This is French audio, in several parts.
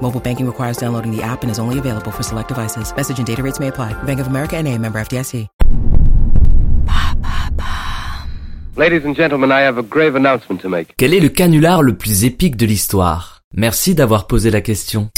Mobile banking requires downloading the app and is only available for select devices. Message and data rates may apply. Bank of America and a member FDIC. Ladies and gentlemen, I have a grave announcement to make. Quel est le canular le plus épique de l'histoire? Merci d'avoir posé la question.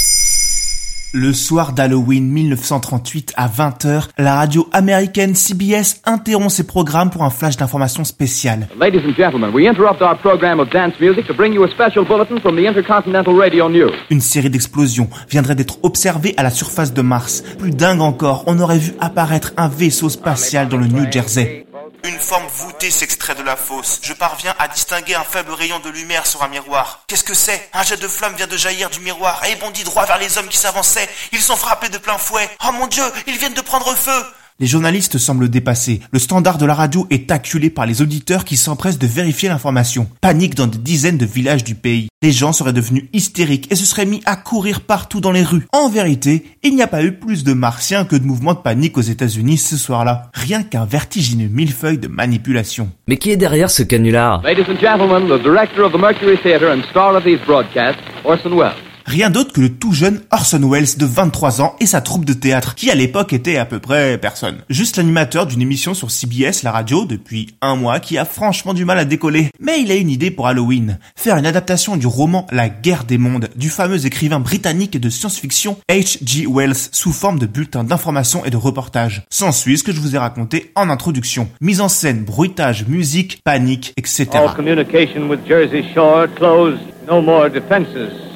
Le soir d'Halloween 1938 à 20h, la radio américaine CBS interrompt ses programmes pour un flash d'information spécial. Ladies and gentlemen, we interrupt our program of dance music to bring you a special bulletin from the Intercontinental Radio News. Une série d'explosions viendrait d'être observée à la surface de Mars. Plus dingue encore, on aurait vu apparaître un vaisseau spatial dans le New Jersey. Une forme voûtée s'extrait de la fosse. Je parviens à distinguer un faible rayon de lumière sur un miroir. Qu'est-ce que c'est? Un jet de flamme vient de jaillir du miroir et bondit droit vers les hommes qui s'avançaient. Ils sont frappés de plein fouet. Oh mon dieu, ils viennent de prendre feu les journalistes semblent dépassés. Le standard de la radio est acculé par les auditeurs qui s'empressent de vérifier l'information. Panique dans des dizaines de villages du pays. Les gens seraient devenus hystériques et se seraient mis à courir partout dans les rues. En vérité, il n'y a pas eu plus de martiens que de mouvements de panique aux États-Unis ce soir-là. Rien qu'un vertigineux millefeuille de manipulation. Mais qui est derrière ce canular? Ladies and gentlemen, the director of the Mercury Theatre and star of these broadcasts, Orson Welles. Rien d'autre que le tout jeune Orson Welles de 23 ans et sa troupe de théâtre, qui à l'époque était à peu près personne. Juste l'animateur d'une émission sur CBS, la radio, depuis un mois, qui a franchement du mal à décoller. Mais il a une idée pour Halloween. Faire une adaptation du roman La guerre des mondes, du fameux écrivain britannique de science-fiction H.G. Wells, sous forme de bulletin d'information et de reportage. S'ensuit ce que je vous ai raconté en introduction. Mise en scène, bruitage, musique, panique, etc. All communication with Jersey Shore closed. No more defenses.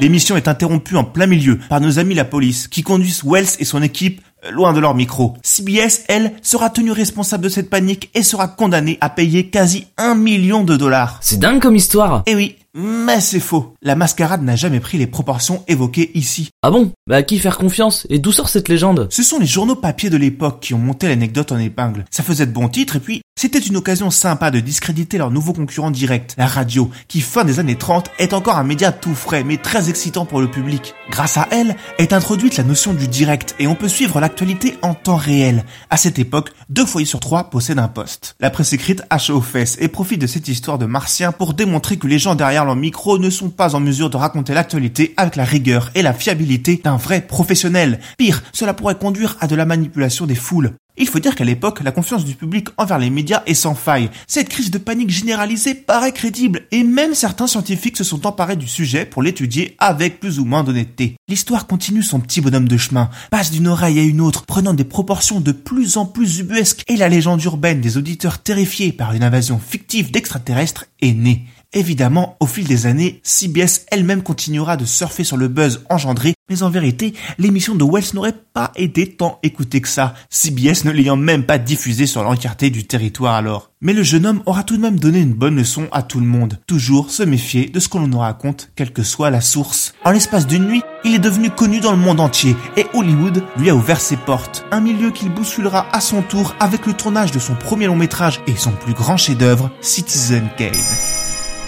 L'émission est interrompue en plein milieu par nos amis la police qui conduisent Wells et son équipe euh, loin de leur micro. CBS, elle, sera tenue responsable de cette panique et sera condamnée à payer quasi un million de dollars. C'est dingue comme histoire Eh oui, mais c'est faux. La mascarade n'a jamais pris les proportions évoquées ici. Ah bon? Bah à qui faire confiance? Et d'où sort cette légende? Ce sont les journaux papier de l'époque qui ont monté l'anecdote en épingle. Ça faisait de bons titres et puis c'était une occasion sympa de discréditer leur nouveau concurrent direct, la radio, qui fin des années 30 est encore un média tout frais mais très excitant pour le public. Grâce à elle est introduite la notion du direct et on peut suivre l'actualité en temps réel. À cette époque, deux foyers sur trois possèdent un poste. La presse écrite chaud aux fesses et profite de cette histoire de martiens pour démontrer que les gens derrière leur micro ne sont pas en mesure de raconter l'actualité avec la rigueur et la fiabilité d'un vrai professionnel. Pire, cela pourrait conduire à de la manipulation des foules. Il faut dire qu'à l'époque, la confiance du public envers les médias est sans faille. Cette crise de panique généralisée paraît crédible et même certains scientifiques se sont emparés du sujet pour l'étudier avec plus ou moins d'honnêteté. L'histoire continue son petit bonhomme de chemin, passe d'une oreille à une autre, prenant des proportions de plus en plus ubuesques et la légende urbaine des auditeurs terrifiés par une invasion fictive d'extraterrestres est née. Évidemment, au fil des années, CBS elle-même continuera de surfer sur le buzz engendré, mais en vérité, l'émission de Wells n'aurait pas été tant écoutée que ça, CBS ne l'ayant même pas diffusée sur l'entièreté du territoire alors. Mais le jeune homme aura tout de même donné une bonne leçon à tout le monde. Toujours se méfier de ce qu'on nous raconte, quelle que soit la source. En l'espace d'une nuit, il est devenu connu dans le monde entier et Hollywood lui a ouvert ses portes. Un milieu qu'il bousculera à son tour avec le tournage de son premier long métrage et son plus grand chef-d'œuvre, Citizen Kane.